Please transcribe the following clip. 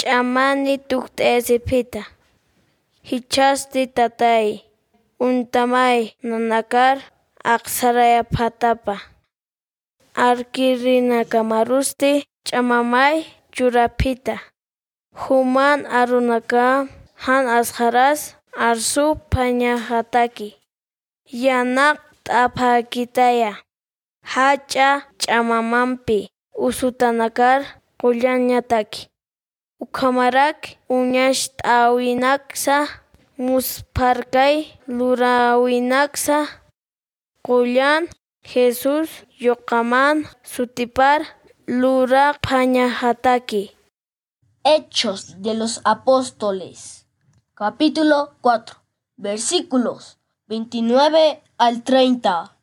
ch'amani tukt'esipita hich'asti tatay untamay nanakar aqsaraya phatapa arkirina kamarusti ch'amamay churapita. Human arunaka han asqaras arsu phañajataki yanaq t'apakitaya. Hach'a ch'amamanpi usutanakar qullañataki ukhamaraq uñash t'awinaqsa musparkay lurawinaqsa qullan Jesus lluqaman sutipar luraq phañajataki Hechos de los Apóstoles, capítulo 4, versículos 29 al 30.